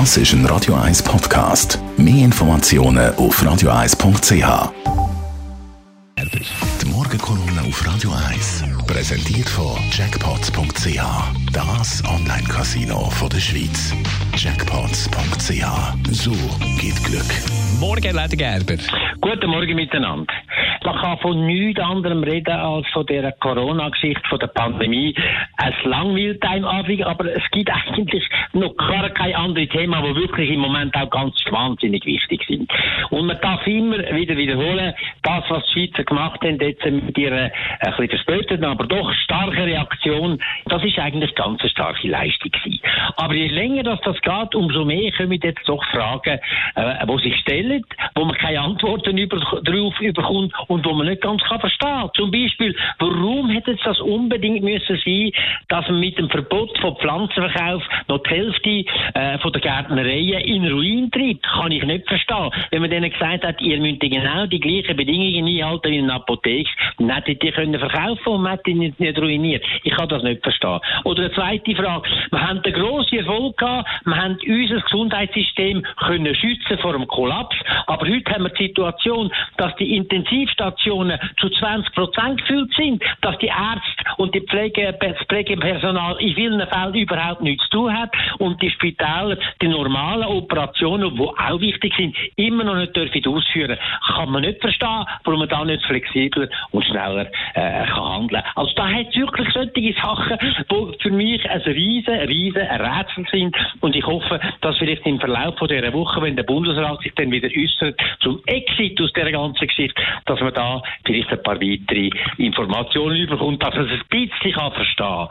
Das ist ein Radio 1 Podcast. Mehr Informationen auf radio1.ch. Die Morgenkolumne auf Radio 1 präsentiert von Jackpots.ch. Das Online-Casino der Schweiz. Jackpots.ch. So geht Glück. Morgen, Leute Gerber. Guten Morgen miteinander. Man kann von nichts anderem reden als von der Corona-Geschichte, von der Pandemie. Es langweilt einem Abend, aber es gibt eigentlich noch gar kein anderes Thema, wo wirklich im Moment auch ganz wahnsinnig wichtig sind. Und man darf immer wieder wiederholen, das, was die Schweizer gemacht haben, jetzt mit ihrer ein bisschen verspäteten, aber doch starken Reaktion, das ist eigentlich ganz eine starke Leistung gewesen. Aber je länger das, das geht, umso mehr kommen jetzt doch Fragen, äh, wo sich stellen, wo man keine Antworten über, darauf bekommt und wo man nicht ganz kann verstehen. Zum Beispiel, warum hätte es das unbedingt müssen sein, dass man mit dem Verbot von Pflanzenverkauf noch die Hälfte äh, von der Gärtnereien in Ruin treibt? Kann ich nicht verstehen. Wenn man denen gesagt hat, ihr müsst genau die gleichen Bedingungen einhalten wie in einer Apotheke, dann hättet ihr können verkaufen und man hätte nicht, nicht ruiniert. Ich kann das nicht verstehen. Oder eine zweite Frage. Wir haben einen grossen Erfolg gehabt. Wir haben unser Gesundheitssystem können schützen vor dem Kollaps. Aber heute haben wir die Situation, dass die Intensivstationen zu 20 Prozent gefüllt sind, dass die Ärzte und die Pflege, das Pflegepersonal in vielen Fällen überhaupt nichts zu tun hat und die Spitäler die normalen Operationen, die auch wichtig sind, immer noch nicht dürfen ausführen. Kann man nicht verstehen, warum man da nicht flexibler und schneller äh, kann handeln. Also da hat es wirklich solche Sachen, die für mich ein riesen, riesen Rätsel sind und ich hoffe, dass vielleicht im Verlauf von dieser Woche, wenn der Bundesrat sich dann wieder äußert zum Exit aus dieser ganzen Geschichte, dass man da vielleicht ein paar weitere Informationen überkommt, dass man es ein bisschen kann verstehen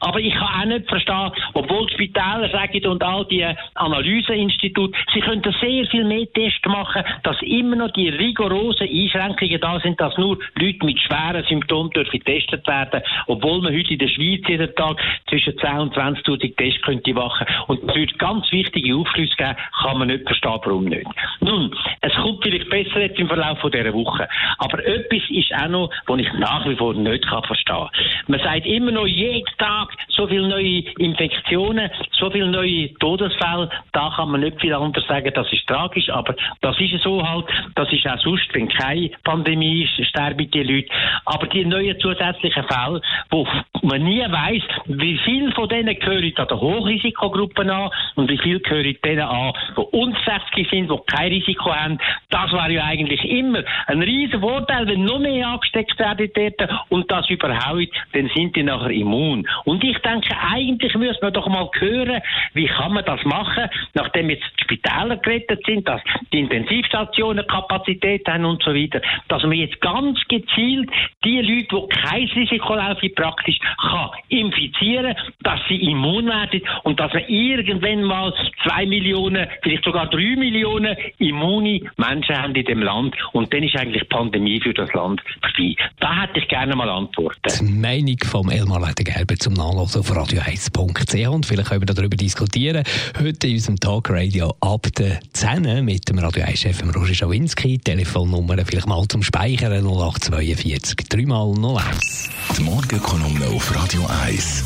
Aber ich kann auch nicht verstehen, obwohl Spitäler sagen und all die Analyseinstitute, sie könnten sehr viel mehr Tests machen, dass immer noch die rigorosen Einschränkungen da sind, dass nur Leute mit schweren Symptomen dürfen getestet werden, obwohl man heute in der Schweiz jeden Tag zwischen 10 und 20.000 Tests könnte machen. Und es würde ganz wichtige Aufschlüsse geben, kann man nicht verstehen, warum nicht. Nun, es kommt vielleicht besser jetzt im Verlauf von dieser Woche. Aber etwas ist auch noch, was ich nach wie vor nicht kann verstehen kann. Man sagt immer noch jeden Tag so viele neue Infektionen, so viele neue Todesfälle. Da kann man nicht viel anderes sagen, das ist tragisch, aber das ist so halt. Das ist auch sonst, wenn keine Pandemie ist, sterben die Leute. Aber die neuen zusätzlichen Fälle, wo man nie weiß, wie viel von denen gehören an der Hochrisikogruppen an und wie viel gehören denen an, die 60 sind, die kein Risiko haben. Das war ja eigentlich immer ein riesen Vorteil, wenn noch mehr angesteckt werden dort und das überhaupt, dann sind die nachher immun. Und ich denke, eigentlich müsste man doch mal hören, wie kann man das machen, nachdem jetzt die Spitäler gerettet sind, dass die Intensivstationen Kapazität haben und so weiter, dass man jetzt ganz gezielt die Leute, die kein Risiko laufen, praktisch kann infizieren, dass sie immun werden und dass wir irgendwann mal zwei Millionen, vielleicht sogar drei Millionen immune Menschen haben in dem Land und dann ist eigentlich die Pandemie für das Land vorbei. Da hätte ich gerne mal Antworten. Die Meinung vom Elmar Gerber zum Nachlassen auf radio1.ch und vielleicht können wir darüber diskutieren. Heute in unserem Talkradio ab der 10 mit dem Radio 1-Chef Roger Schawinski. Telefonnummer vielleicht mal zum Speichern 0842 3 mal 01. Die Morgenkolumne auf Radio 1.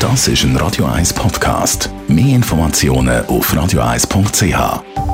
Das ist ein Radio 1 Podcast. Mehr Informationen auf radio1.ch.